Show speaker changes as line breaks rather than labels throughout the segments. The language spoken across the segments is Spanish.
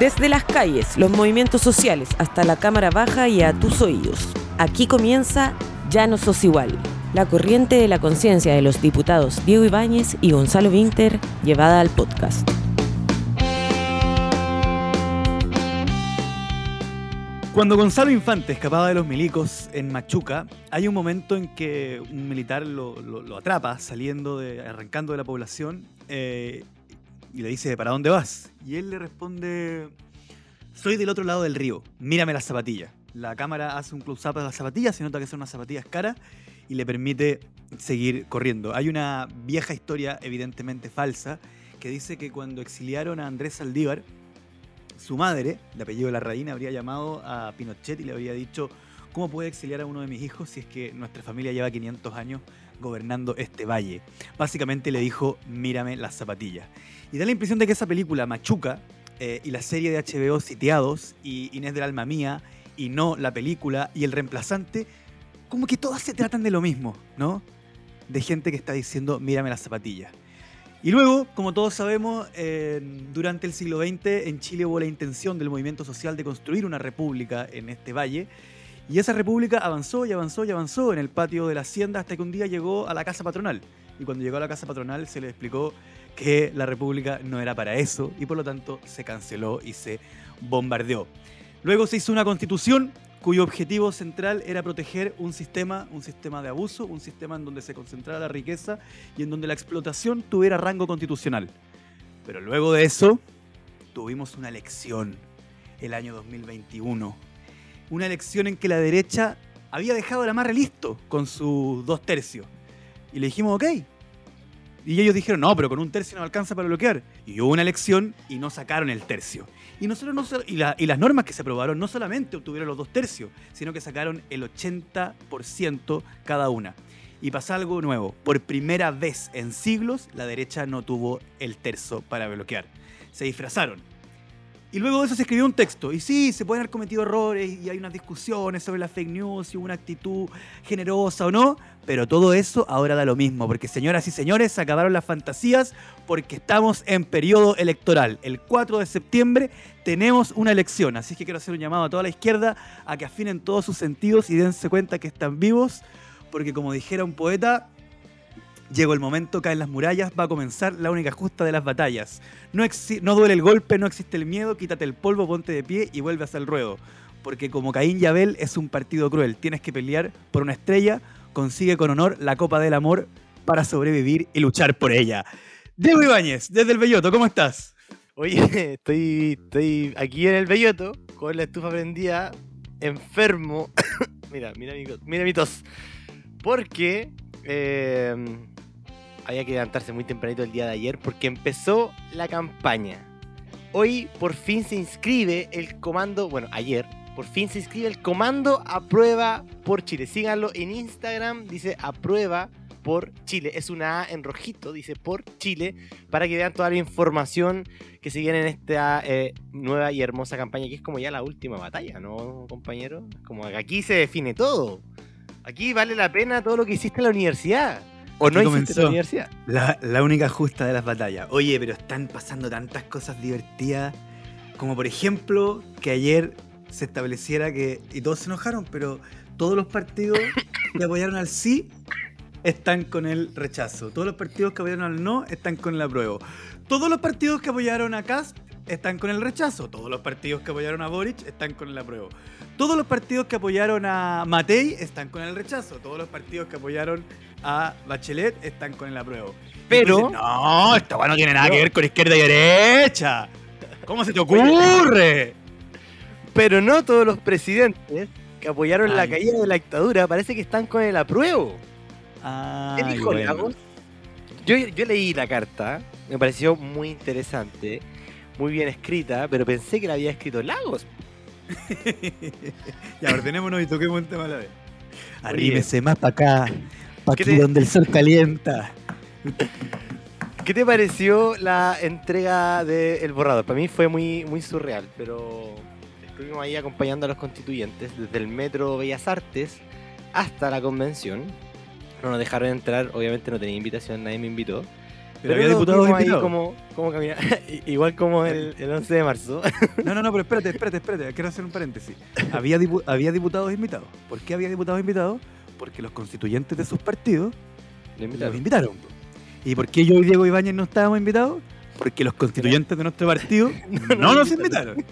Desde las calles, los movimientos sociales, hasta la Cámara Baja y a tus oídos. Aquí comienza Ya no sos igual. La corriente de la conciencia de los diputados Diego Ibáñez y Gonzalo Winter llevada al podcast.
Cuando Gonzalo Infante escapaba de los milicos en Machuca, hay un momento en que un militar lo atrapa saliendo de, arrancando de la población eh, y le dice, ¿para dónde vas? Y él le responde, soy del otro lado del río, mírame las zapatillas. La cámara hace un close-up de las zapatillas, se nota que son unas zapatillas caras y le permite seguir corriendo. Hay una vieja historia evidentemente falsa que dice que cuando exiliaron a Andrés Saldívar, su madre, de apellido Larraín, habría llamado a Pinochet y le habría dicho, ¿cómo puede exiliar a uno de mis hijos si es que nuestra familia lleva 500 años gobernando este valle? Básicamente le dijo, mírame las zapatillas. Y da la impresión de que esa película, Machuca, eh, y la serie de HBO Sitiados, y Inés del Alma Mía, y no la película, y el reemplazante, como que todas se tratan de lo mismo, ¿no? De gente que está diciendo, mírame las zapatillas. Y luego, como todos sabemos, eh, durante el siglo XX en Chile hubo la intención del movimiento social de construir una república en este valle. Y esa república avanzó y avanzó y avanzó en el patio de la hacienda hasta que un día llegó a la casa patronal. Y cuando llegó a la casa patronal se le explicó que la república no era para eso y por lo tanto se canceló y se bombardeó. Luego se hizo una constitución cuyo objetivo central era proteger un sistema, un sistema de abuso, un sistema en donde se concentrara la riqueza y en donde la explotación tuviera rango constitucional. Pero luego de eso, tuvimos una elección el año 2021. Una elección en que la derecha había dejado el amarre listo con sus dos tercios. Y le dijimos, ok. Y ellos dijeron, no, pero con un tercio no alcanza para bloquear. Y hubo una elección y no sacaron el tercio. Y, nosotros no, la- y las normas que se aprobaron no solamente obtuvieron los dos tercios, sino que sacaron el 80% cada una. Y pasa algo nuevo. Por primera vez en siglos, la derecha no tuvo el tercio para bloquear. Se disfrazaron. Y luego de eso se escribió un texto. Y sí, se pueden haber cometido errores y hay unas discusiones sobre la fake news y una actitud generosa o no. Pero todo eso ahora da lo mismo. Porque señoras y señores, se acabaron las fantasías porque estamos en periodo electoral. El 4 de septiembre tenemos una elección. Así que quiero hacer un llamado a toda la izquierda a que afinen todos sus sentidos y dense cuenta que están vivos. Porque como dijera un poeta, Llegó el momento, caen las murallas, va a comenzar la única justa de las batallas. No, duele el golpe, no existe el miedo, quítate el polvo, ponte de pie y vuelve hacia el ruedo. Porque como Caín y Abel es un partido cruel, tienes que pelear por una estrella, consigue con honor la copa del amor para sobrevivir y luchar por ella. Diego Ibáñez, desde el Belloto, ¿cómo estás?
Oye, estoy, estoy aquí en el Belloto con la estufa prendida, enfermo. mira, mira mi, mira mi tos. Porque eh, había que levantarse muy tempranito el día de ayer porque empezó la campaña. Hoy por fin se inscribe el comando, bueno, ayer, por fin se inscribe el comando Aprueba por Chile. Síganlo en Instagram, dice Aprueba por Chile. Es una A en rojito, dice por Chile, para que vean toda la información que se viene en esta eh, nueva y hermosa campaña, que es como ya la última batalla, ¿no, compañero? Como aquí se define todo. Aquí vale la pena todo lo que hiciste en la universidad. ¿O no hiciste en
comenzó.
la universidad?
La, la única justa de las batallas. Oye, pero están pasando tantas cosas divertidas. Como por ejemplo, que ayer se estableciera que. Y todos se enojaron, pero todos los partidos que apoyaron al sí están con el rechazo. Todos los partidos que apoyaron al no están con el apruebo. Todos los partidos que apoyaron a Cast están con el rechazo. Todos los partidos que apoyaron a Boric están con el apruebo. Todos los partidos que apoyaron a Matei están con el rechazo. Todos los partidos que apoyaron a Bachelet están con el apruebo.
Pero-
dices, no, esta weá no tiene nada que ver con izquierda y derecha. ¿Cómo se te ocurre?
Pero no todos los presidentes que apoyaron la caída de la dictadura parece que están con el apruebo. ¿Qué dijo
bueno.
Lagos? Yo, yo leí la carta, me pareció muy interesante, muy bien escrita, pero pensé que la había escrito Lagos.
ya, ordenémonos y toquemos un tema a la vez. Arrímese más para acá, para
¿Qué
aquí
te-
donde el sol calienta.
¿Qué te pareció la entrega del borrador? Para mí fue muy, muy surreal, pero estuvimos ahí acompañando a los constituyentes desde el Metro Bellas Artes hasta la convención. No nos dejaron entrar, obviamente no tenía invitación, nadie me invitó.
Pero, diputados
vimos ahí
invitados.
como, como camina- igual como el, el 11 de marzo.
No, no, no, pero espérate, espérate, espérate. Quiero hacer un paréntesis. Había, dipu- había diputados invitados. ¿Por qué había diputados invitados? Porque los constituyentes de sus partidos
Lo
los invitaron. ¿Y por qué yo y Diego Ibáñez no estábamos invitados? Porque los constituyentes de nuestro partido no, nos invitaron.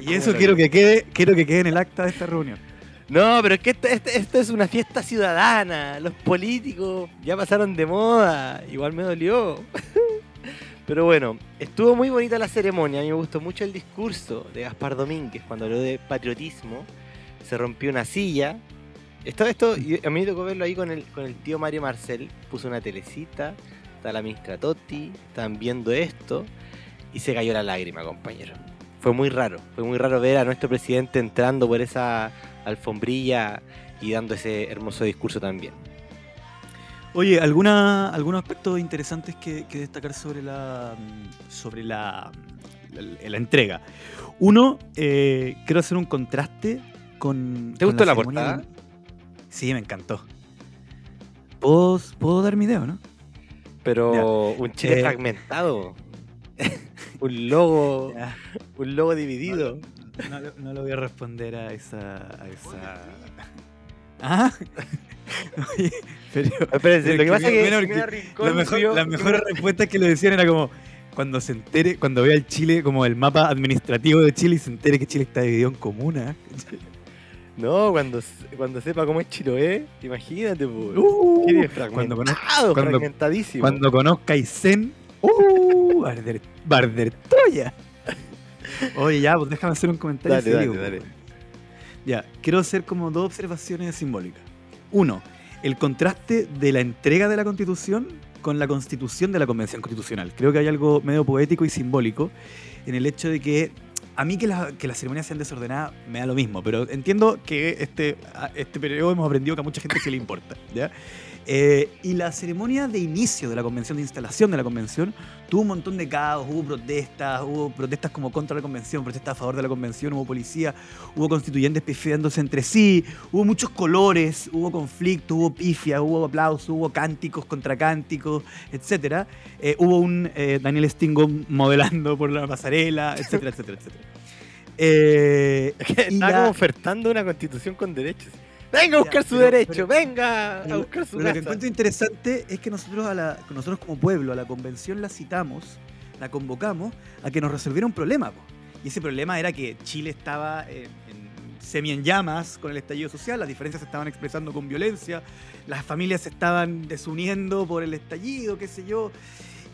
Y eso quiero que quede, quiero que quede en el acta de esta reunión.
No, pero es que esto, esto- esto es una fiesta ciudadana. Los políticos ya pasaron de moda. Igual me dolió. Pero bueno, estuvo muy bonita la ceremonia. A mí me gustó mucho el discurso de Gaspar Domínguez cuando habló de patriotismo. Se rompió una silla. Esto, esto, a mí me tocó verlo ahí con el, con el tío Mario Marcel. Puso una telecita. Está la ministra Totti. Estaban viendo esto. Y se cayó la lágrima, compañero. Fue muy raro. Fue muy raro ver a nuestro presidente entrando por esa alfombrilla y dando ese hermoso discurso también.
Oye, ¿alguna, algunos aspectos interesantes que, que destacar sobre la sobre la, la, la entrega? Uno, eh, quiero hacer un contraste con.
¿Te
con
gustó la portada?
de- Sí, me encantó. ¿Puedo, puedo dar mi dedo, no?
Pero un Chile
Eh,
fragmentado. un logo,
Ya.
un logo dividido.
No, no- no le voy a responder a esa. A esa... ¿Ah? Oye, pero.
Espérense,
Pero
lo que
que
pasa es que Rincón
La mejor, las mejores respuestas que le decían era como cuando se entere, cuando vea el Chile como el mapa administrativo de Chile y se entere que Chile está dividido en comunas.
No, cuando, cuando sepa cómo es Chiloé, imagínate, po.
Uh, cuando, conozca,
fragmentado,
cuando-
fragmentadísimo.
cuando conozca Aysén, ¡uh! Barder, Barder Troya. Oye, ya, pues déjame hacer un comentario.
Dale, dale,
serio,
dale.
pues. Ya, quiero hacer como dos observaciones simbólicas. Uno, el contraste de la entrega de la Constitución con la constitución de la Convención Constitucional. Creo que hay algo medio poético y simbólico en el hecho de que a mí que, la- que las ceremonias sean desordenadas me da lo mismo, pero entiendo que este, este periodo hemos aprendido que a mucha gente sí le importa. ¿ya? Eh, y la ceremonia de inicio de la convención, de instalación de la convención, tuvo un montón de caos, hubo protestas, hubo protestas como contra la convención, protestas a favor de la convención, hubo policía, hubo constituyentes pifiándose entre sí, hubo muchos colores, hubo conflicto, hubo pifia, hubo aplausos, hubo cánticos contra cánticos, etc. hubo un eh, Daniel Stingo modelando por la pasarela, etcétera, etcétera, etcétera. Eh, la-
como ofertando una constitución con derechos. Venga a buscar
Ya,
su
pero-
derecho,
pero-
venga a buscar su
pero lo que encuentro interesante es que nosotros, a la, nosotros como pueblo, a la convención la citamos, la convocamos a que nos resolviera un problema. po. Y ese problema era que Chile estaba en, en- semi en llamas con el estallido social, las diferencias se estaban expresando con violencia, las familias se estaban desuniendo por el estallido, qué sé yo.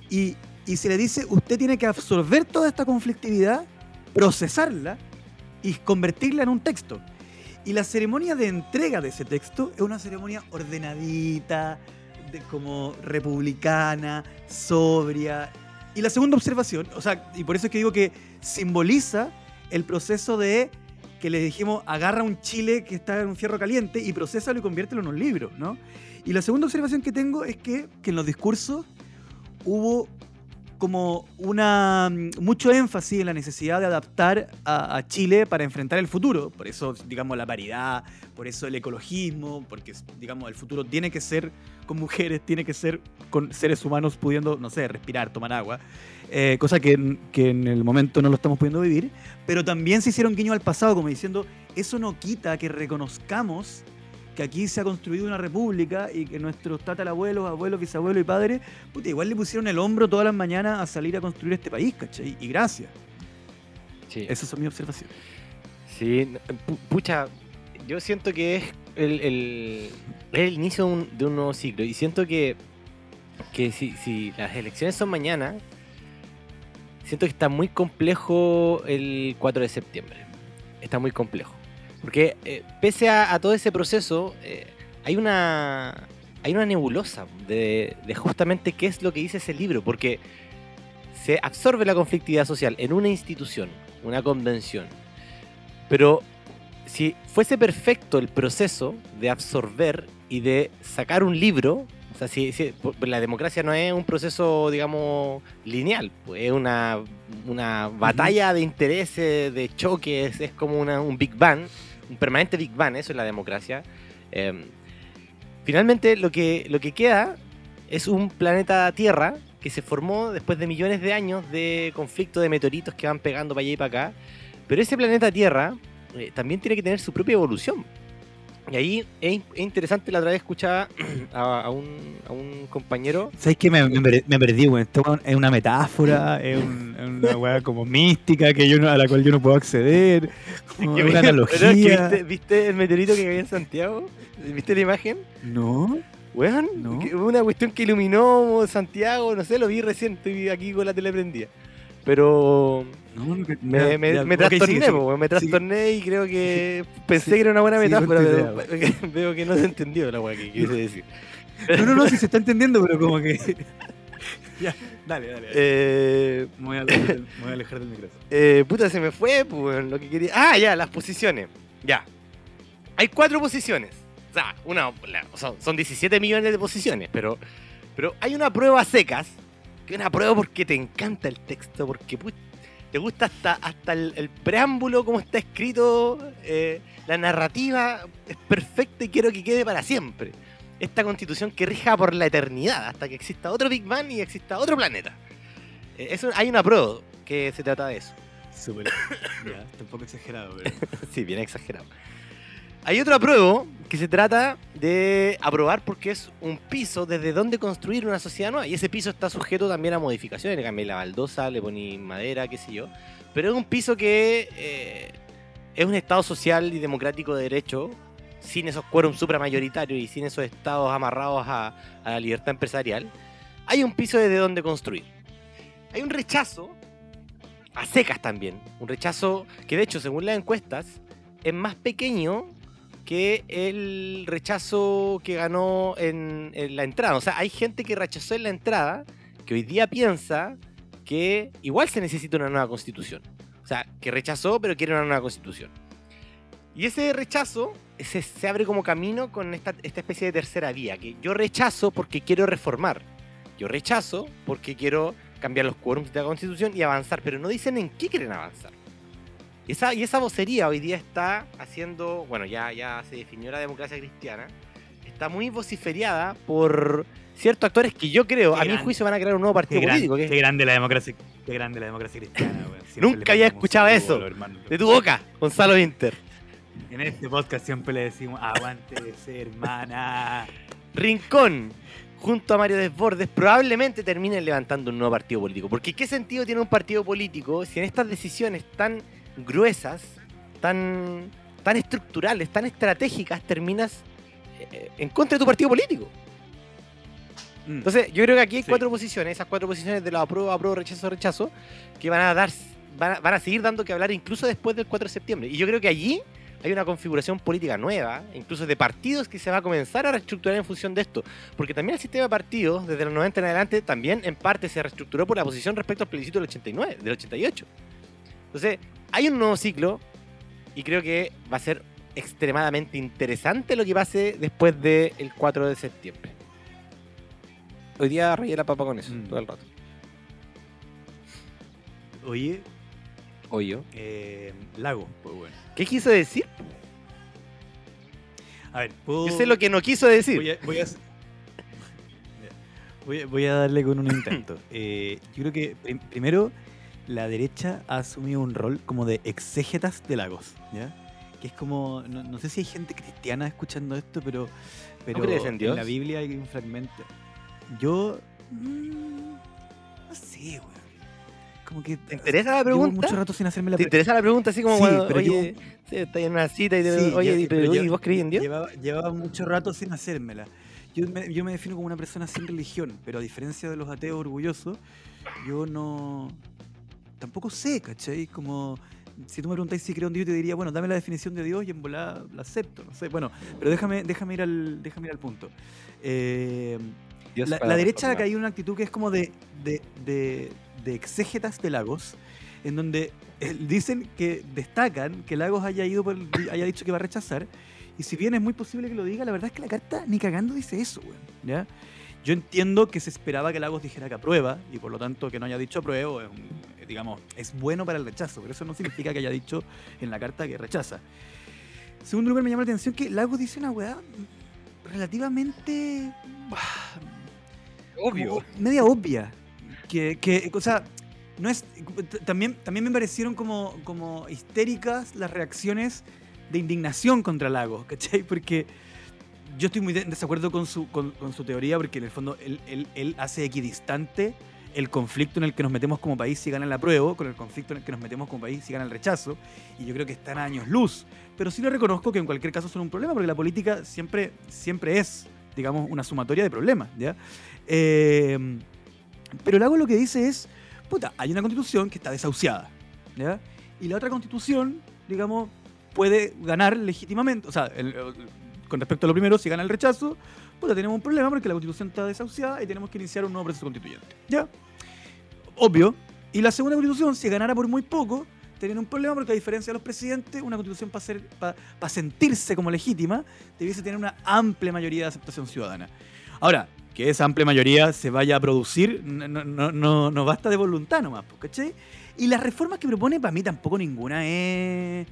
Y, y se le dice, usted tiene que absorber toda esta conflictividad, procesarla y convertirla en un texto. Y la ceremonia de entrega de ese texto es una ceremonia ordenadita, de, como republicana, sobria. Y la segunda observación, o sea, y por eso es que digo que simboliza el proceso de que le dijimos, agarra un chile que está en un fierro caliente y procésalo y conviértelo en un libro, ¿no? Y la segunda observación que tengo es que, que en los discursos hubo como una mm, mucho énfasis en la necesidad de adaptar a, Chile para enfrentar el futuro. Por eso, digamos, la paridad, por eso el ecologismo, porque, digamos, el futuro tiene que ser con mujeres, tiene que ser con seres humanos pudiendo, no sé, respirar, tomar agua. eh, cosa que, que en el momento no lo estamos pudiendo vivir. Pero también se hicieron guiño al pasado, como diciendo, eso no quita que reconozcamos que aquí se ha construido una república y que nuestros tatarabuelos, abuelos, bisabuelos y padres, puta, igual le pusieron el hombro todas las mañanas a salir a construir este país, ¿cachai? Y gracias.
Sí.
Esas son mis observaciones.
Sí, pucha, yo siento que es el, el- inicio de un, de un nuevo ciclo y siento que, que si, si las elecciones son mañana, siento que está muy complejo el 4 de septiembre. Está muy complejo. Porque eh, pese a, a todo ese proceso, eh, hay una hay una nebulosa de, de justamente qué es lo que dice ese libro, porque se absorbe la conflictividad social en una institución, una convención. Pero si fuese perfecto el proceso de absorber y de sacar un libro, o sea, si, si- la democracia no es un proceso, digamos, lineal, pues es una, una batalla de intereses, de choques, es como una- un Big Bang, un permanente Big Bang, eso es la democracia. Eh, finalmente lo que, lo que queda es un planeta Tierra que se formó después de millones de años de conflicto de meteoritos que van pegando para allá y para acá. Pero ese planeta Tierra eh, también tiene que tener su propia evolución. Y ahí es, in- es interesante, la otra vez escuchaba a, a un, a un compañero.
¿Sabes qué? Me, me per- me perdí, weón. Esto es una metáfora, es, un- es una weá como mística que yo no- a la cual yo no puedo acceder. como
que-
una
es que
analogía.
¿viste, viste el meteorito que cayó en Santiago? ¿Viste la imagen?
No.
Weón,
No.
que- una cuestión que iluminó Santiago, no sé, lo vi recién, estoy aquí con la tele prendida. Pero
No,
me, me, me
ok,
trastorné,
sigue, sigue.
me trastorné y creo que pensé que era una buena metáfora, pero veo que no se entendió la weá que quise decir.
No, no, no, si se está entendiendo, pero como que. ya, dale, dale. dale.
Eh,
Me voy a alejar del, me voy a alejar del micrófono.
eh, puta, se me fue, pues, lo que quería. Ah, ya, las posiciones. Ya. Hay cuatro posiciones. O sea, una, la- son, son 17 millones de posiciones, pero, pero hay una prueba secas, que es una prueba porque te encanta el texto, porque pu- te gusta hasta, hasta el, el preámbulo, cómo está escrito, eh, la narrativa es perfecta y quiero que quede para siempre. Esta constitución que rija por la eternidad, hasta que exista otro Big Bang y exista otro planeta. Eh, eso, hay una prueba que se trata de eso.
Súper. Ya, tampoco exagerado, pero.
Sí, bien exagerado. Hay otro apruebo que se trata de aprobar porque es un piso desde donde construir una sociedad nueva. Y ese piso está sujeto también a modificaciones. Le cambié la baldosa, le poní madera, qué sé yo. Pero es un piso que eh, es un Estado social y democrático de derecho, sin esos quórums supramayoritarios y sin esos estados amarrados a, a la libertad empresarial. Hay un piso desde donde construir. Hay un rechazo a secas también. Un rechazo que de hecho, según las encuestas, es más pequeño que el rechazo que ganó en, la entrada. O sea, hay gente que rechazó en la entrada que hoy día piensa que igual se necesita una nueva constitución. O sea, que rechazó pero quiere una nueva constitución. Y ese rechazo se abre como camino con esta, esta especie de tercera vía, que yo rechazo porque quiero reformar. Yo rechazo porque quiero cambiar los quórums de la constitución y avanzar, pero no dicen en qué quieren avanzar. Y esa, y esa vocería hoy día está haciendo, bueno, ya, ya se definió la democracia cristiana, está muy vociferiada por ciertos actores que yo creo,
Qué
a mi
gran-
juicio van a crear un nuevo partido
Qué, gran-
político. que es
qué grande la democracia, qué grande la democracia cristiana,
Nunca había escuchado eso. De tu boca, Gonzalo Inter.
En este podcast siempre le decimos, aguante de ser hermana.
Rincón, junto a Mario Desbordes, probablemente terminen levantando un nuevo partido político. Porque ¿qué sentido tiene un partido político si en estas decisiones tan gruesas, tan, tan estructurales, tan estratégicas, terminas eh, en contra de tu partido político?
Mm.
Entonces, yo creo que aquí hay
Sí.
cuatro posiciones, esas cuatro posiciones de la apruebo, apruebo, rechazo, rechazo, que van a dar, van a, van a seguir dando que hablar incluso después del 4 de septiembre. Y yo creo que allí hay una configuración política nueva, incluso de partidos que se va a comenzar a reestructurar en función de esto. Porque también el sistema de partidos, desde los 90 en adelante, también en parte se reestructuró por la posición respecto al plebiscito del 89, del 88. Entonces, hay un nuevo ciclo y creo que va a ser extremadamente interesante lo que pase después del 4 de septiembre. Hoy día rayé la papa con eso,
Mm.
todo el rato.
Oye,
Hoy yo.
eh, lago, pues bueno.
¿Qué quiso decir?
A ver, puedo...
Yo sé lo que no quiso decir.
Voy a, voy a- voy a- voy a darle con un intento. Eh, yo creo que prim- primero la derecha ha asumido un rol como de exégetas de lagos, ¿ya? Que es como, no, no sé si hay gente cristiana escuchando esto, pero, pero
crees en Dios?
la Biblia hay un fragmento. Yo, mm, no sé, weón. Como que
¿Te interesa la pregunta?
mucho rato sin hacerme la
¿Te
pregunta.
interesa la pregunta así como
Sí,
cuando,
pero yo-
oye, sí, estás en una cita y te
Sí,
oye,
yo-
pero,
yo-
¿vos crees en Dios?
Llevaba, llevaba mucho rato sin hacérmela. Yo me, yo me defino como una persona sin religión, pero a diferencia de los ateos orgullosos, yo no. Tampoco sé, ¿cachai? Como. Si tú me preguntáis si creo en Dios, te diría, bueno, dame la definición de Dios y en volada la acepto, no sé. Bueno, pero déjame, déjame, ir, al, déjame ir al punto. Eh, la, derecha ha caído en una actitud que es como de, de, de, de exégetas de Lagos, en donde eh, dicen que destacan que Lagos haya, ido por, haya dicho que va a rechazar, y si bien es muy posible que lo diga, la verdad es que la carta ni cagando dice eso, weón, ¿ya? Yo entiendo que se esperaba que Lagos dijera que aprueba, y por lo tanto que no haya dicho apruebo, es un- digamos, es bueno para el rechazo, pero eso no significa que haya dicho en la carta que rechaza. En segundo lugar, me llama la atención que Lagos dice una weá relativamente... como media obvia. Que, que, o sea, no es, también, también me parecieron como, como histéricas las reacciones de indignación contra Lagos, ¿cachai? Porque yo estoy muy en desacuerdo con su, con, su teoría, porque en el fondo él, él, él, hace equidistante el conflicto en el que nos metemos como país si gana la prueba, con el conflicto en el que nos metemos como país si gana el rechazo, y yo creo que están a años luz. Pero sí le reconozco que en cualquier caso son un problema, porque la política siempre, siempre es, digamos, una sumatoria de problemas, ¿ya? Eh, pero Lago lo que dice es, puta, hay una constitución que está desahuciada, ¿ya? Y la otra constitución, digamos, puede ganar legítimamente, o sea, con respecto a lo primero, si gana el rechazo, puta, tenemos un problema porque la constitución está desahuciada y tenemos que iniciar un nuevo proceso constituyente, ¿ya? Obvio. Y la segunda constitución, si ganara por muy poco, tendría un problema porque a diferencia de los presidentes, una constitución para para sentirse como legítima, debiese tener una amplia mayoría de aceptación ciudadana. Ahora, que esa amplia mayoría se vaya a producir, no, no, no, basta de voluntad nomás, ¿cachai? Y las reformas que propone, para mí tampoco ninguna es,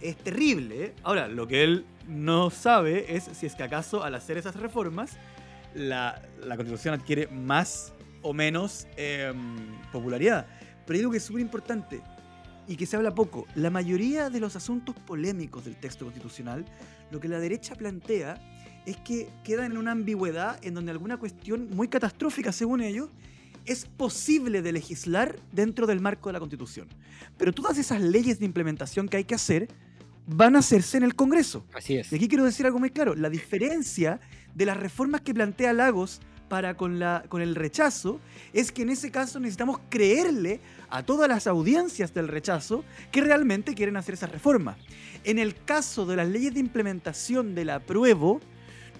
es terrible. ¿eh? Ahora, lo que él no sabe es si es que acaso al hacer esas reformas, la, constitución adquiere más o menos em, popularidad. Pero hay que es súper importante y que se habla poco. La mayoría de los asuntos polémicos del texto constitucional, lo que la derecha plantea es que quedan en una ambigüedad en donde alguna cuestión muy catastrófica, según ellos, es posible de legislar dentro del marco de la Constitución. Pero todas esas leyes de implementación que hay que hacer van a hacerse en el Congreso.
Así es.
Y aquí quiero decir algo muy claro. La diferencia de las reformas que plantea Lagos para con, la, con el rechazo es que en ese caso necesitamos creerle a todas las audiencias del rechazo que realmente quieren hacer esa reforma. En el caso de las leyes de implementación del apruebo,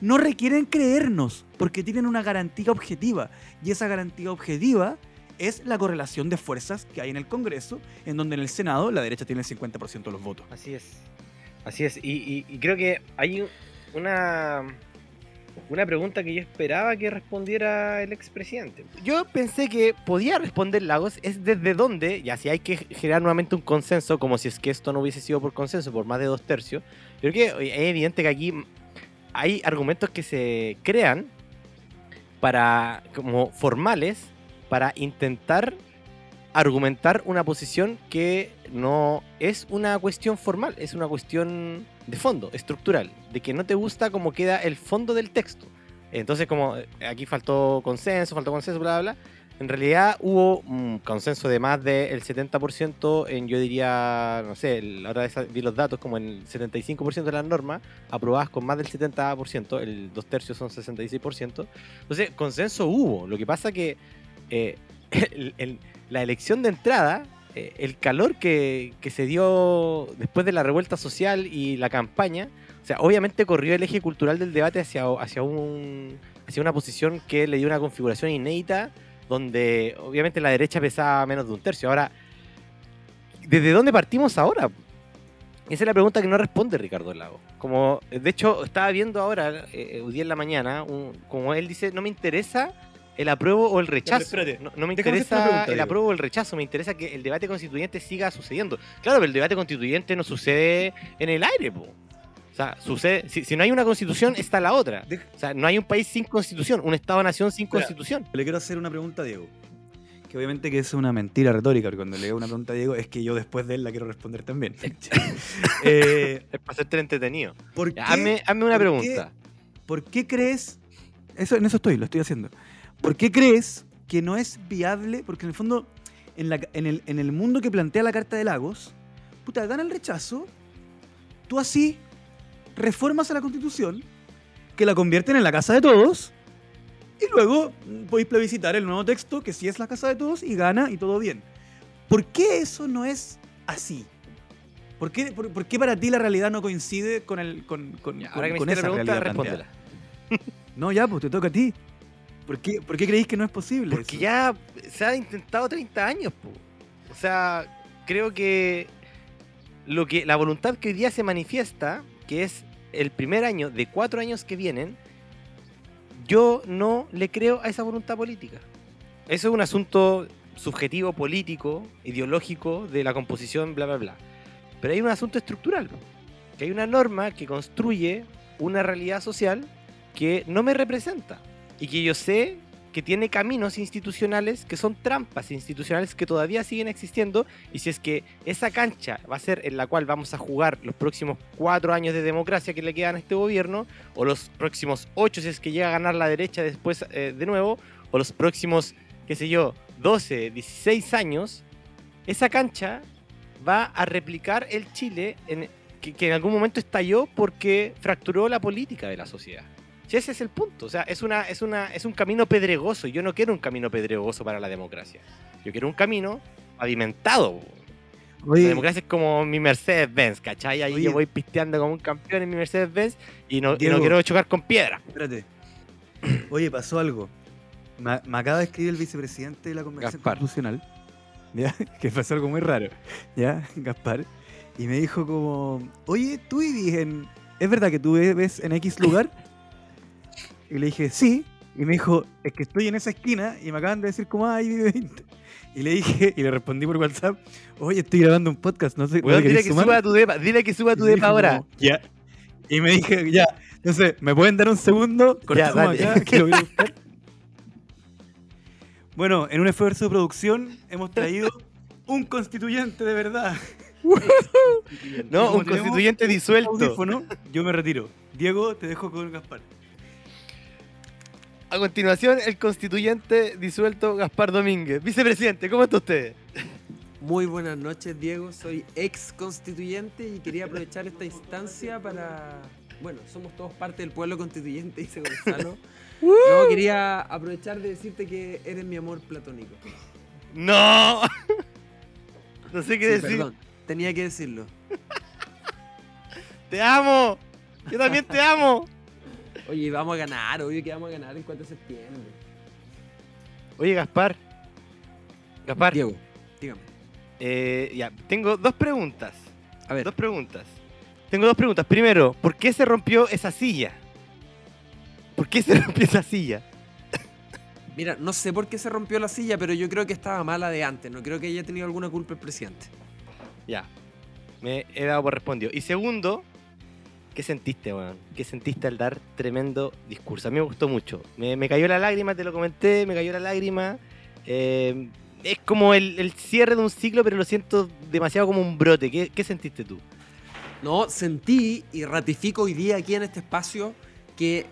no requieren creernos porque tienen una garantía objetiva. Y esa garantía objetiva es la correlación de fuerzas que hay en el Congreso, en donde en el Senado la derecha tiene el 50% de los votos.
Así es. Así es. Y, creo que hay una, una pregunta que yo esperaba que respondiera el expresidente. Yo pensé que podía responder Lagos, es desde dónde, ya si hay que generar nuevamente un consenso, como si es que esto no hubiese sido por consenso, por más de dos tercios. Creo que es evidente que aquí hay argumentos que se crean para, como formales, para intentar argumentar una posición que no es una cuestión formal, es una cuestión de fondo, estructural, de que no te gusta cómo queda el fondo del texto. Entonces, como eh, aquí faltó consenso, faltó consenso, bla, bla, bla, en realidad hubo un consenso de más del 70% en, yo diría, no sé, ahora vi los datos, como en el 75% de las normas aprobadas con más del 70%, el dos tercios son 66%. Entonces, consenso hubo. Lo que pasa que eh, la elección de entrada, eh, el calor que, que se dio después de la revuelta social y la campaña, o sea, obviamente corrió el eje cultural del debate hacia, hacia, un, hacia una posición que le dio una configuración inédita donde obviamente la derecha pesaba menos de un tercio. Ahora, ¿desde dónde partimos ahora? Esa es la pregunta que no responde Ricardo Lago. Como, de hecho, estaba viendo ahora, eh, día en la mañana, como él dice, no me interesa el apruebo o el rechazo. no, me interesa el apruebo o el rechazo, me interesa que el debate constituyente siga sucediendo. Claro, pero el debate constituyente no sucede en el aire, po. O sea, sucede, si, no hay una constitución, está la otra. O sea, no hay un país sin constitución, un Estado-nación sin constitución.
Le quiero hacer una pregunta a Diego. Que obviamente que es una mentira retórica, porque cuando le hago una pregunta a Diego es que yo después de él la quiero responder también.
eh, es para hacerte entretenido. hazme, una pregunta.
¿Por qué crees? Eso, en eso estoy, lo estoy haciendo. ¿Por qué crees que no es viable? Porque en el fondo, en, la, en, el, en el mundo que plantea la Carta de Lagos, puta, gana el rechazo, tú así reformas a la Constitución que la convierten en la casa de todos y luego podéis plebiscitar el nuevo texto que sí es la casa de todos y gana y todo bien. ¿Por qué eso no es así? ¿Por qué, por, qué para ti la realidad no coincide con, el, con, con,
Ahora que me esa pregunta, respóndela.
No, ya, pues te toca a ti. ¿Por qué, ¿Por qué creéis que no es posible?
Porque ya se ha intentado 30 años, po. O sea, creo que lo que la voluntad que hoy día se manifiesta, que es el primer año de cuatro años que vienen, yo no le creo a esa voluntad política. Eso es un asunto subjetivo, político, ideológico de la composición, bla, bla, bla. Pero hay un asunto estructural, que hay una norma que construye una realidad social que no me representa y que yo sé que tiene caminos institucionales que son trampas institucionales que todavía siguen existiendo y si es que esa cancha va a ser en la cual vamos a jugar los próximos cuatro años de democracia que le quedan a este gobierno o los próximos ocho si es que llega a ganar la derecha después eh, de nuevo o los próximos, qué sé yo, 12, 16 años, esa cancha va a replicar el Chile en, que, que en algún momento estalló porque fracturó la política de la sociedad. Si ese es el punto, o sea, es, una, es, una, es un camino pedregoso. Yo no quiero un camino pedregoso para la democracia. Yo quiero un camino pavimentado. La democracia es como mi Mercedes-Benz, ¿cachai? Ahí
Oye.
yo voy pisteando como un campeón en mi Mercedes-Benz y no, y no
Diego.
quiero chocar con piedra.
espérate. Oye, pasó algo. Me, me acaba de escribir el vicepresidente de la Convención
Gaspar.
Constitucional. ¿Ya? Que pasó algo muy raro. ¿Ya? Gaspar. Y me dijo como, oye, tú vivís en... ¿Es verdad que tú ves en X lugar? Y le dije, sí. Y me dijo, es que estoy en esa esquina y me acaban de decir como, ay, vive 20. Y le dije, y le respondí por WhatsApp, oye, estoy grabando un podcast, no sé, ¿no
Weón,
te
dile que
sumar?".
suba a tu depa, dile que suba a tu depa
dijo
ahora.
como, Ya. Y me dije, ya. Entonces, ¿me pueden dar un segundo? Cortamos
dale.
acá, que lo voy a buscar. Bueno, en un esfuerzo de producción hemos traído un constituyente de verdad.
No, un constituyente disuelto.
audífono, yo me retiro. Diego, te dejo con Gaspar.
A continuación, el constituyente disuelto Gaspar Domínguez. Vicepresidente, ¿cómo está usted?
Muy buenas noches, Diego. Soy ex constituyente y quería aprovechar esta instancia para. Bueno, somos todos parte del pueblo constituyente, dice Gonzalo. No, quería aprovechar de decirte que eres mi amor platónico.
¡No! No sé qué
Sí,
decir.
perdón, tenía que decirlo.
¡Te amo! ¡Yo también te amo!
Oye, vamos a ganar, obvio que vamos a ganar en 4 de septiembre.
Oye, Gaspar. Gaspar,
Diego, dígame.
eh, ya, tengo dos preguntas.
A ver,
Dos preguntas. Tengo dos preguntas. Primero, ¿por qué se rompió esa silla? ¿Por qué se rompió esa silla?
mira, no sé por qué se rompió la silla, pero yo creo que estaba mala de antes. No creo que haya tenido alguna culpa el presidente.
Ya. Me he dado por respondido. Y segundo, ¿qué sentiste, weón? ¿Qué sentiste al dar tremendo discurso? A mí me gustó mucho. Me, cayó la lágrima, te lo comenté, me cayó la lágrima. Eh, es como el, cierre de un ciclo, pero lo siento demasiado como un brote. ¿Qué, qué sentiste tú?
No, sentí y ratifico hoy día aquí en este espacio que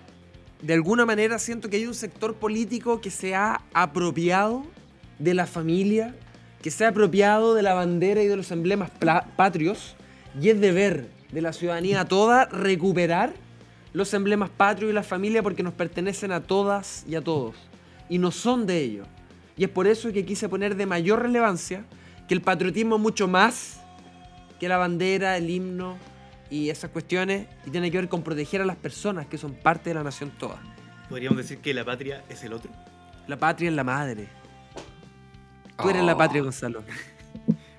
de alguna manera siento que hay un sector político que se ha apropiado de la familia, que se ha apropiado de la bandera y de los emblemas patrios, y es deber de la ciudadanía toda recuperar los emblemas patrios y la familia porque nos pertenecen a todas y a todos, y no son de ellos. Y es por eso que quise poner de mayor relevancia que el patriotismo es mucho más que la bandera, el himno y esas cuestiones y tiene que ver con proteger a las personas que son parte de la nación toda.
Podríamos decir que la patria es el otro.
La patria es la madre. Tú eres la patria, Gonzalo.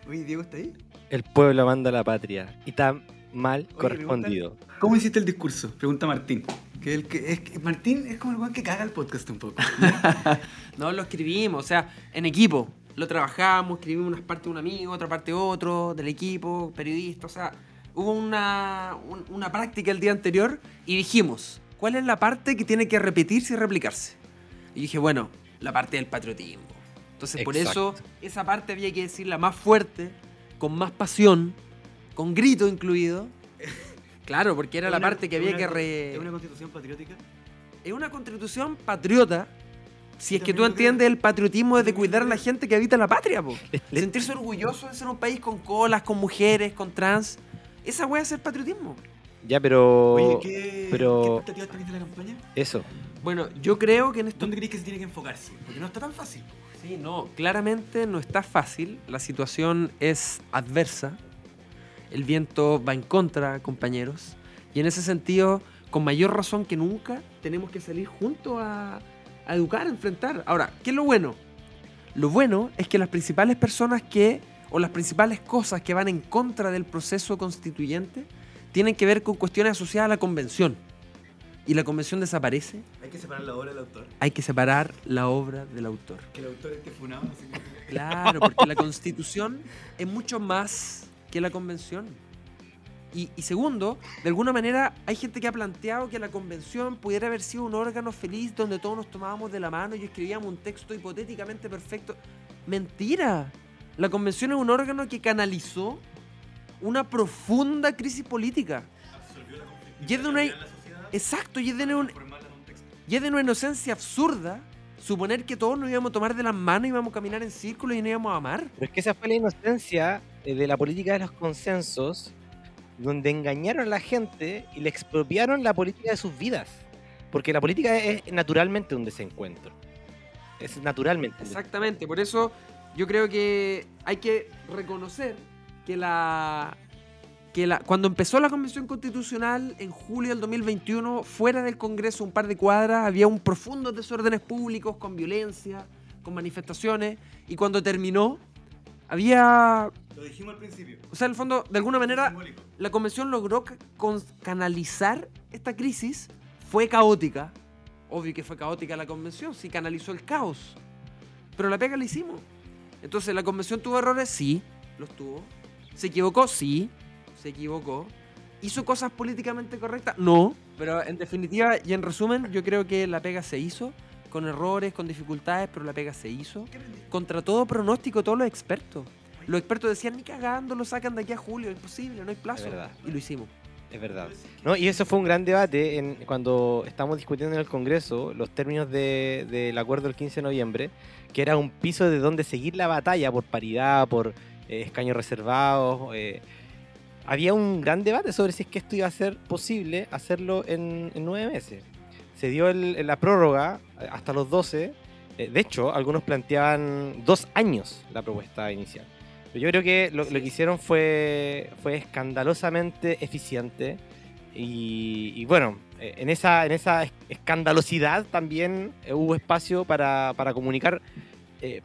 Oye, Diego, ¿está ahí?
El pueblo manda a la patria. Y tan mal
Oye,
correspondido.
¿Cómo hiciste el discurso? Pregunta Martín. Que el que, es que Martín es como el weón que caga el podcast un poco.
No, lo escribimos, o sea, en equipo. Lo trabajamos, escribimos unas partes de un amigo, otra parte otro, del equipo, periodista, o sea, hubo una, un- una práctica el día anterior y dijimos, ¿cuál es la parte que tiene que repetirse y replicarse? Y dije, bueno, la parte del patriotismo. Entonces, por eso,
Exacto.
esa parte había que decirla más fuerte, con más pasión, con grito incluido. Claro, porque era la parte que había que re...
¿Es una constitución patriótica?
Es una constitución patriota. Si es que tú entiendes el patriotismo es de cuidar a la gente que habita la patria, po.
Le-
Sentirse orgulloso de ser un país con colas, con mujeres, con trans. Esa wea es el patriotismo.
Ya, pero.
Oye, ¿qué,
pero-
¿qué expectativas tenéis de la campaña?
Eso.
Bueno, yo creo que en esto.
¿Dónde creéis que se tiene que enfocarse? Porque no está tan fácil.
Sí, no, claramente no está fácil. La situación es adversa. El viento va en contra, compañeros. Y en ese sentido, con mayor razón que nunca, tenemos que salir juntos a, a educar, a enfrentar. Ahora, ¿qué es lo bueno? Lo bueno es que las principales personas que, o las principales cosas que van en contra del proceso constituyente, tienen que ver con cuestiones asociadas a la convención. Y la convención desaparece,
Hay que separar la obra del autor.
hay que separar la obra del autor.
Que el autor esté funado.
Claro, porque la constitución es mucho más que la convención. Y, y segundo, de alguna manera hay gente que ha planteado que la convención pudiera haber sido un órgano feliz donde todos nos tomábamos de la mano y escribíamos un texto hipotéticamente perfecto. Mentira. La convención es un órgano que canalizó una profunda crisis política. Y es de una... Exacto, y es de una, y es de una inocencia absurda suponer que todos nos íbamos a tomar de las manos y íbamos a caminar en círculo y nos íbamos a amar.
Pero es que esa fue la inocencia de la política de los consensos, donde engañaron a la gente y le expropiaron la política de sus vidas. Porque la política es naturalmente un desencuentro. Es naturalmente.
Exactamente, por eso yo creo que hay que reconocer que la que la, cuando empezó la convención constitucional en julio del 2021, fuera del Congreso, un par de cuadras, había un profundo desórdenes públicos con violencia, con manifestaciones, y cuando terminó, había,
Lo dijimos al principio.
o sea, en el fondo, de alguna manera,
Simbólico.
la convención logró canalizar esta crisis. Fue caótica. Obvio que fue caótica la convención, sí canalizó el caos. Pero la pega la hicimos. Entonces, ¿la convención tuvo errores? Sí, los tuvo. ¿Se equivocó? Sí, se equivocó. ¿Hizo cosas políticamente correctas? No. Pero en definitiva y en resumen, yo creo que la pega se hizo. Con errores, con dificultades, pero la pega se hizo. Contra todo pronóstico, todos los expertos. Los expertos decían, ni cagando, lo sacan de aquí a julio, imposible, no hay plazo. Y lo hicimos.
Es verdad. ¿no? Y eso fue un gran debate en, cuando estamos discutiendo en el Congreso los términos de- del acuerdo del 15 de noviembre, que era un piso de donde seguir la batalla por paridad, por eh, escaños reservados. eh. Había un gran debate sobre si es que esto iba a ser posible hacerlo en, en nueve meses. Se dio el- la prórroga eh, hasta los 12. eh, de hecho, algunos planteaban dos años la propuesta inicial. Pero yo creo que lo, lo que hicieron fue, fue escandalosamente eficiente. Y, y bueno, eh, en esa, en esa es- escandalosidad también hubo espacio para, para comunicar eh,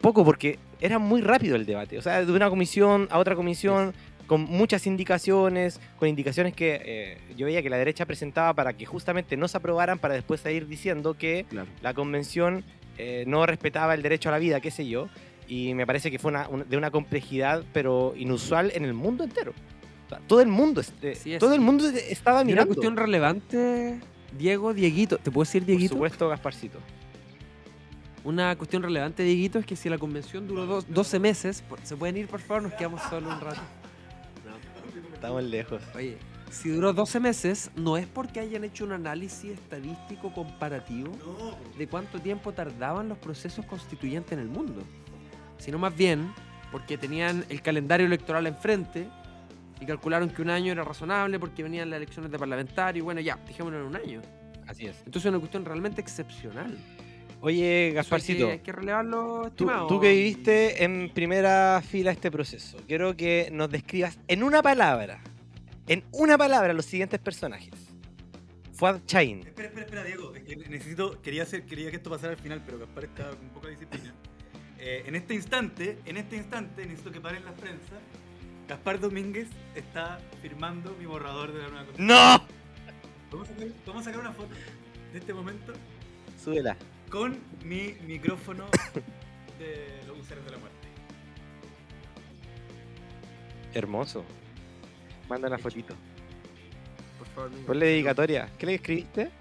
poco, porque era muy rápido el debate. O sea, de una comisión a otra comisión, con muchas indicaciones, con indicaciones que eh, yo veía que la derecha presentaba para que justamente no se aprobaran, para después seguir diciendo que
Claro.
la convención eh, no respetaba el derecho a la vida, qué sé yo, y me parece que fue una, un- de una complejidad, pero inusual en el mundo entero. O sea, todo el mundo, este, todo el mundo estaba
Y una
mirando.
cuestión relevante, Diego, Dieguito, ¿te puedo decir
Por
Dieguito?
supuesto, Gasparcito.
Una cuestión relevante, Dieguito, es que si la convención duró dos- 12 meses, por- ¿se pueden ir, por favor? Nos quedamos solo un rato.
Estamos lejos.
Oye, si duró 12 meses, no es porque hayan hecho un análisis estadístico comparativo de cuánto tiempo tardaban los procesos constituyentes en el mundo, sino más bien porque tenían el calendario electoral enfrente y calcularon que un año era razonable porque venían las elecciones de parlamentario y bueno, ya, dejémoslo en un año.
Así es.
Entonces es una cuestión realmente excepcional.
Oye, Gasparcito,
que, hay que relevarlo,
tú,
estimado.
tú que viviste en primera fila este proceso, quiero que nos describas en una palabra, en una palabra, los siguientes personajes. Fuad Chain.
Espera, espera, espera, Diego. Necesito, quería, hacer, quería que esto pasara al final, pero Gaspar está con poca disciplina. Eh, en este instante, en este instante, necesito que paren las prensas. Gaspar Domínguez está firmando mi borrador de la nueva constitución.
¡No!
¿Podemos sacar, podemos sacar una foto de este momento
Súbela.
Con mi micrófono de los usuarios de la muerte.
Hermoso. Manda una fotito.
Por favor, amigo.
Ponle dedicatoria. ¿Qué le escribiste?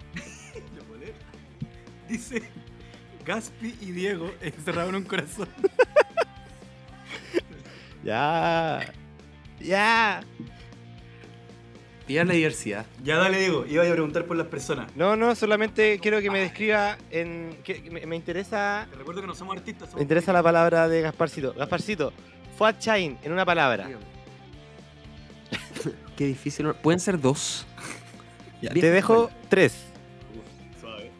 Dice Gaspi y Diego encerrados en un corazón.
Ya. Ya.
Viva la diversidad.
Ya dale, Diego. Iba a preguntar por las personas.
No, no, solamente quiero que me describa en. que- me, me interesa.
Te recuerdo que no somos artistas.
Me interesa la palabra de Gasparcito. Gasparcito, Fuad Chain, en una palabra.
Qué difícil. Pueden ser dos.
Ya, te dejo
escuela.
tres.
Uf, suave,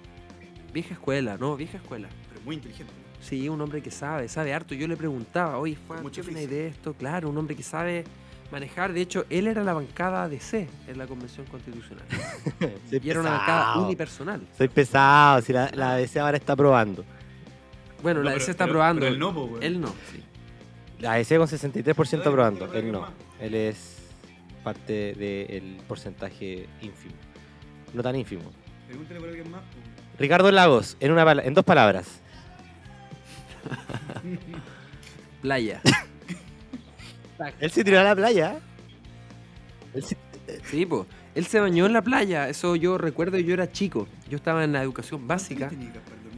Vieja escuela, ¿no? Vieja escuela.
pero muy inteligente.
Sí, un hombre que sabe, sabe harto. Yo le preguntaba, oye, Juan, ¿qué opinas
oficio.
de esto? Claro, un hombre que sabe manejar. De hecho, él era la bancada DC en la Convención Constitucional.
Soy
Y era una bancada unipersonal.
Soy pesado, si la, la ahora está probando.
Bueno,
No,
la
pero-
DC está
pero-
probando.
pero él no, po, weón.
Él no, sí.
La ABC con 63%
Dale,
probando.
dale,
Él no. Él es parte del porcentaje ínfimo. No tan ínfimo.
Pregúntale por alguien más. po.
Ricardo Lagos, en, una en dos palabras.
Playa.
Él se tiró a la playa. Él sí-
Sí, pues. Él se bañó en la playa. Eso yo recuerdo, yo era chico. Yo estaba en la educación básica.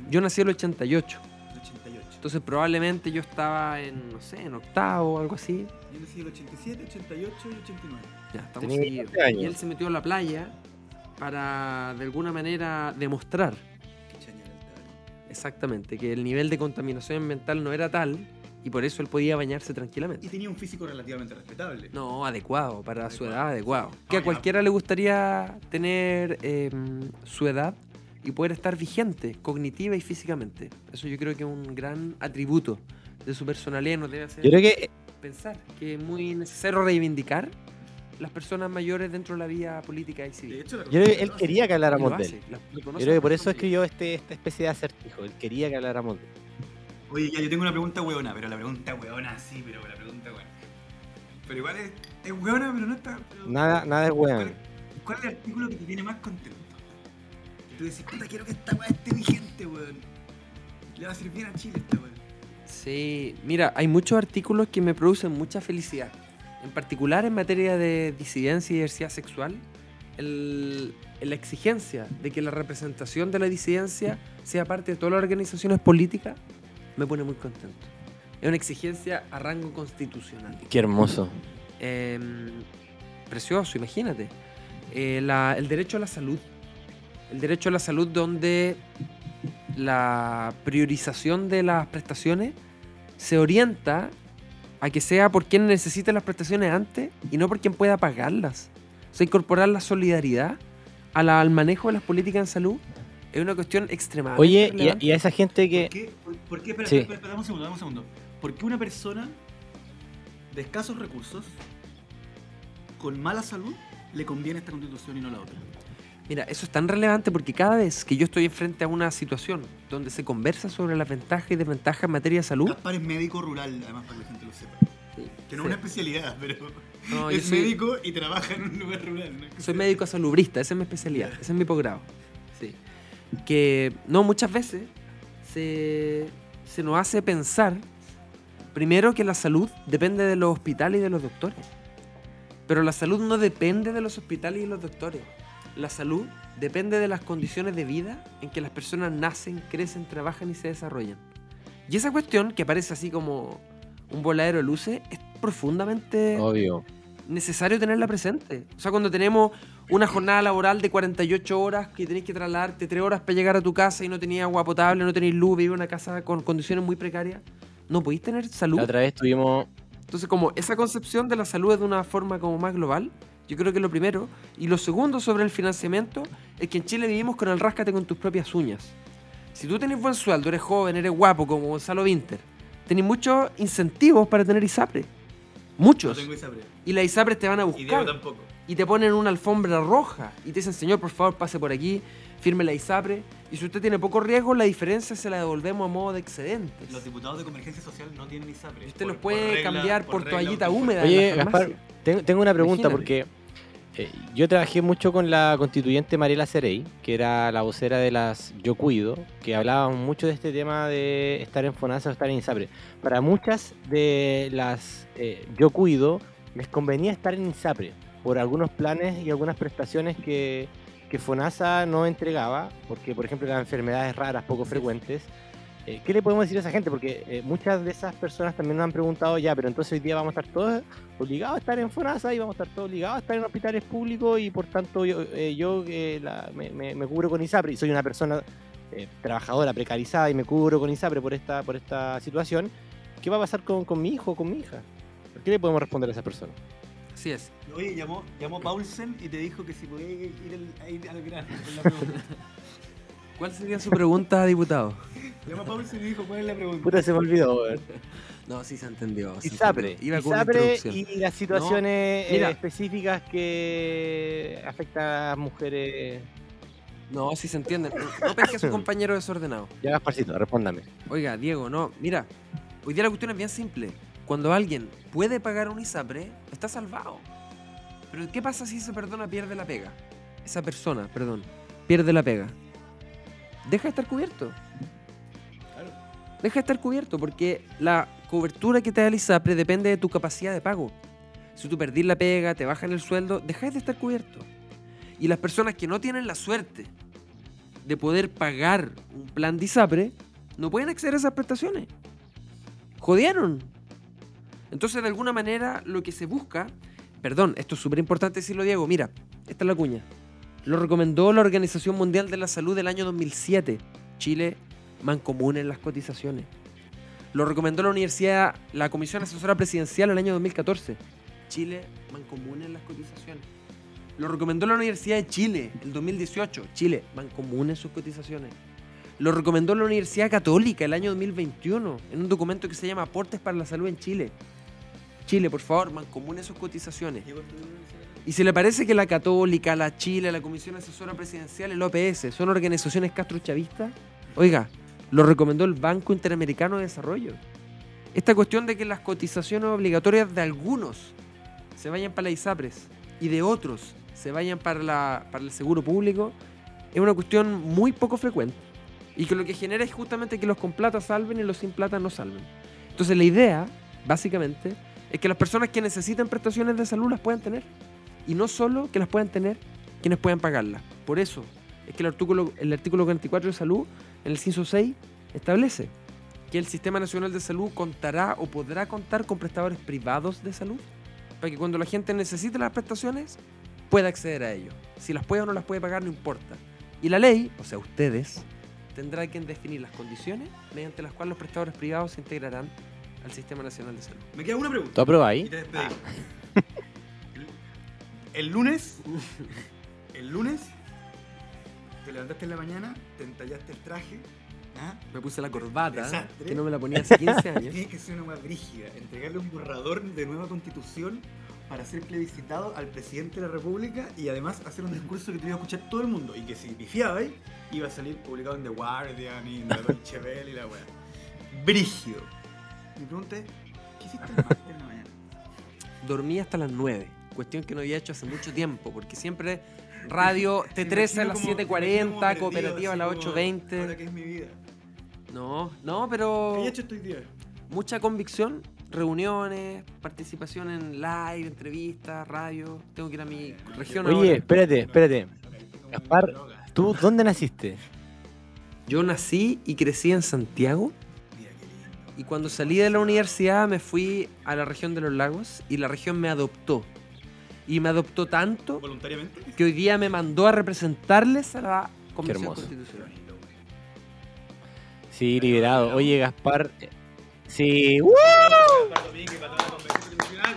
Yo nací en el 88.
88.
Entonces probablemente yo estaba en, no sé, en octavo o algo así.
Yo nací en el 87, 88 y 89.
Ya, estamos seguidos.
14 años.
Y él se metió a la playa para, de alguna manera, demostrar
Qué chaña era el cabrón.
exactamente que el nivel de contaminación ambiental no era tal y por eso él podía bañarse
Y
tranquilamente.
tenía un físico relativamente respetable.
No, adecuado, para su
Adecuado.
edad, adecuado. Que
Ah,
a
ya.
cualquiera le gustaría tener eh, su edad y poder estar vigente, cognitiva y físicamente. Eso yo creo que es un gran atributo de su personalidad y nos debe hacer
Yo creo que
pensar que es muy necesario reivindicar las personas mayores dentro de la vía política y
De
civil.
hecho,
Yo creo que él quería que
Y
habláramos de él. Yo creo que
a
por eso escribió este, esta especie de acertijo. Él quería que habláramos de él.
Oye, ya, yo tengo una pregunta hueona, pero la pregunta hueona sí, pero la pregunta hueona. Pero igual es, es hueona, pero no está. pero-
Nada, nada es
¿Cuál,
weón.
cuál es el artículo que te tiene más contento? Que tú decís, puta, quiero que esta weá esté vigente, weón. Le va a servir a Chile esta weá.
Sí, mira, hay muchos artículos que me producen mucha felicidad. En particular en materia de disidencia y diversidad sexual, el- la exigencia de que la representación de la disidencia sea parte de todas las organizaciones políticas me pone muy contento. Es una exigencia a rango constitucional.
Qué hermoso.
Eh, precioso, imagínate. Eh, la- el derecho a la salud. El derecho a la salud donde la priorización de las prestaciones se orienta a que sea por quien necesite las prestaciones antes y no por quien pueda pagarlas. O sea, incorporar la solidaridad a la- al manejo de las políticas en salud es una cuestión extremadamente
Oye, y a, y a esa gente
¿Por
que.
qué? ¿Por, por qué? Espera,
Sí.
espera, espera, dame un segundo, dame un segundo. ¿Por qué una persona de escasos recursos, con mala salud, le conviene esta constitución y no la otra?
Mira, eso es tan relevante porque cada vez que yo estoy frente a una situación donde se conversa sobre las ventajas y desventajas en materia de salud,
Gaspar es médico rural, además, para que la gente lo sepa. Que no es
Sí.
una especialidad, pero
No,
es
soy-
médico y trabaja en un lugar rural. ¿no?
Soy médico salubrista, esa es mi especialidad, ese es mi posgrado. Sí. Que no muchas veces se, se nos hace pensar, primero, que la salud depende de los hospitales y de los doctores. Pero la salud no depende de los hospitales y los doctores. La salud depende de las condiciones de vida en que las personas nacen, crecen, trabajan y se desarrollan. Y esa cuestión, que parece así como un voladero de luces, es profundamente
Obvio.
Necesario tenerla presente. O sea, cuando tenemos una jornada laboral de 48 horas que tenés que trasladarte 3 horas para llegar a tu casa y no tenías agua potable, no tenéis luz, vivís en una casa con condiciones muy precarias, no podéis tener salud.
La otra vez tuvimos.
Entonces, como esa concepción de la salud es de una forma como más global, yo creo que es lo primero. Y lo segundo sobre el financiamiento es que en Chile vivimos con el ráscate con tus propias uñas. Si tú tenés buen sueldo, eres joven, eres guapo como Gonzalo Winter, tenés muchos incentivos para tener ISAPRE.
No
Muchos.
tengo ISAPRE.
Y las ISAPRES te van a
Y
buscar
Diego tampoco.
y te ponen una alfombra roja y te dicen, señor, por favor, pase por aquí, firme la ISAPRE. Y si usted tiene poco riesgo, la diferencia se la devolvemos a modo de excedentes.
Los diputados de Convergencia Social no tienen ISAPRE.
Y usted los puede
por regla-
cambiar por, toallita húmeda.
Oye,
en la
Gaspar, tengo, tengo una pregunta
Imagínate.
porque eh, yo trabajé mucho con la constituyente Mariela Cerey, que era la vocera de las Yo Cuido, que hablaban mucho de este tema de estar en FONASA o estar en ISAPRE. Para muchas de las eh, Yo Cuido les convenía estar en ISAPRE por algunos planes y algunas prestaciones que, que FONASA no entregaba, porque por ejemplo las enfermedades raras poco frecuentes. Eh, ¿Qué le podemos decir a esa gente? Porque eh, muchas de esas personas también nos han preguntado ya, pero entonces hoy día vamos a estar todos obligados a estar en FONASA y vamos a estar todos obligados a estar en hospitales públicos y por tanto yo, eh, yo eh, la- me, me- me cubro con ISAPRE y soy una persona eh, trabajadora precarizada y me cubro con ISAPRE por esta, por esta situación. ¿Qué va a pasar con, con mi hijo o con mi hija? ¿Qué le podemos responder a esa persona?
Así es.
Oye, llamó, llamó Paulsen y te dijo que si podía ir, al- a ir al grano con la pregunta.
¿Cuál sería su pregunta, diputado?
llamó Paulsen y dijo, ¿cuál es la pregunta?
Puta, se me olvidó. weón.
No, sí se entendió.
ISAPRE
introducción.
y las situaciones eh,
mira.
específicas que afectan a mujeres.
No, sí se entiende. No, no pesque a su compañero desordenado.
Ya, Gasparcito, respóndame.
Oiga, Diego, no, mira, hoy día la cuestión es bien simple. Cuando alguien puede pagar un ISAPRE, está salvado. Pero ¿qué pasa si esa persona pierde la pega? Esa persona, perdón, pierde la pega. Deja de estar cubierto.
Claro.
Deja de estar cubierto porque la cobertura que te da el ISAPRE depende de tu capacidad de pago. si tú perdís la pega, te bajan el sueldo, dejáis de estar cubierto. Y las personas que no tienen la suerte de poder pagar un plan de ISAPRE, no pueden acceder a esas prestaciones. Jodieron. Entonces, de alguna manera, lo que se busca, perdón, esto es súper importante decirlo, Diego, mira, esta es la cuña. Lo recomendó la Organización Mundial de la Salud del año 2007. Chile mancomune en las cotizaciones. Lo recomendó la Universidad, la Comisión Asesora Presidencial el año 2014. Chile mancomune en las cotizaciones. Lo recomendó la Universidad de Chile el 2018. Chile mancomune en sus cotizaciones. Lo recomendó la Universidad Católica el año 2021 en un documento que se llama Aportes para la Salud en Chile. Chile, por favor, mancomune sus cotizaciones. Y si le parece que la Católica, la Chile, la Comisión Asesora Presidencial, el OPS son organizaciones castrochavistas, oiga, lo recomendó el Banco Interamericano de Desarrollo. Esta cuestión de que las cotizaciones obligatorias de algunos se vayan para la ISAPRES y de otros se vayan para, la- para el seguro público es una cuestión muy poco frecuente. Y que lo que genera es justamente que los con plata salven y los sin plata no salven. Entonces la idea, básicamente, es que las personas que necesitan prestaciones de salud las puedan tener. Y no solo que las puedan tener quienes puedan pagarlas. Por eso es que el artículo, el artículo 44 de salud, en el inciso 6, establece que el Sistema Nacional de Salud contará o podrá contar con prestadores privados de salud para que cuando la gente necesite las prestaciones pueda acceder a ello. Si las puede o no las puede pagar no importa. Y la ley, o sea ustedes, tendrá que definir las condiciones mediante las cuales los prestadores privados se integrarán al Sistema Nacional de Salud.
Me queda una pregunta.
¿Tú apruebas
Y
ahí?
te despedí. El lunes, el lunes, te levantaste en la mañana, te entallaste el traje. ¿ah?
Me puse la corbata,
Desastre.
que no me la ponía hace 15 años.
Tiene que ser una más brígida. Entregarle un borrador de nueva constitución para ser plebiscitado al presidente de la República y además hacer un discurso que te iba a escuchar todo el mundo y que si pifiaba ahí, iba a salir publicado en The Guardian y en la Deutsche Welle y la weá. Brígido. Mi pregunta es, ¿qué hiciste el martes en la mañana?
Dormí hasta las 9, cuestión que no había hecho hace mucho tiempo, porque siempre radio
Me
T13 a las
como- me imagino como
7.40,
perdido,
cooperativa a las
así como, Ahora
8.20.
que es mi vida.
No, no,
¿Qué
pero
he hecho estos días?
mucha convicción, reuniones, participación en live, entrevistas, radio. Tengo que ir a mi región
Oye,
ahora.
espérate, espérate. Gaspar. ¿Tú dónde naciste?
Yo nací y crecí en Santiago.
Qué.
Y cuando salí de la universidad me fui a la región de los lagos y la región me adoptó. Y me adoptó tanto
¿Voluntariamente?
que hoy día me mandó a representarles a la Convención
hermoso.
Constitucional.
Sí, liberado. Oye, Gaspar. eh, Sí.
Constitucional.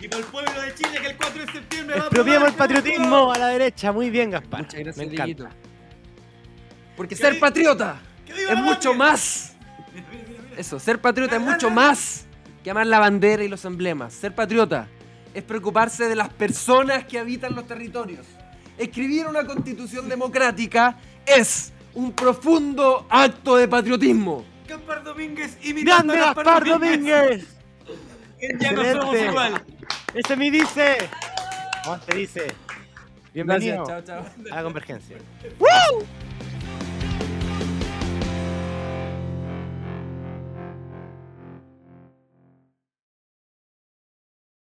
Y por el pueblo de Chile que el 4 de septiembre va a
Expropiemos el patriotismo a la derecha. Muy bien, Gaspar.
Muchas gracias,
Me encanta.
Porque
¿Qué
ser patriota
¡Que viva
es mucho más. Eso, ser patriota es mucho más que amar la bandera y los emblemas. Ser patriota es preocuparse de las personas que habitan los territorios. Escribir una constitución democrática es un profundo acto de patriotismo.
Gaspar Domínguez imitando
¡Grande
a
Gaspar Domínguez!
Ya no somos igual.
¡Ese me dice! ¿Cómo te dice? Bienvenido
Gracias, chao, chao.
a la convergencia.